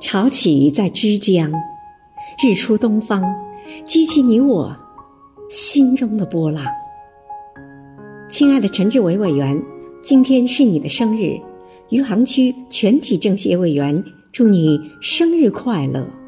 潮起在枝江日出东方激起你我心中的波浪。亲爱的陈志伟委员今天是你的生日余杭区全体政协委员祝你生日快乐。